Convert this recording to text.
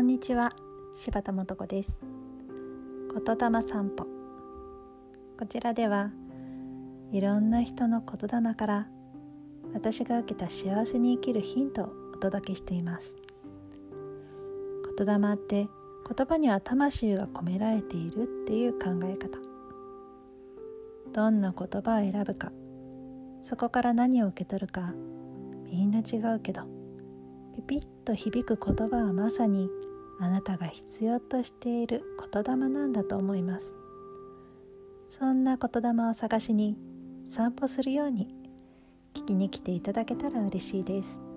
こんにちは。柴田素子です。言霊散歩。こちらではいろんな人の言霊から私が受けた幸せに生きるヒントをお届けしています。言霊って言葉には魂が込められているっていう考え方。どんな言葉を選ぶかそこから何を受け取るかみんな違うけどピピッと響く言葉はまさにあなたが必要としている言霊なんだと思います。そんな言霊を探しに散歩するように聞きに来ていただけたら嬉しいです。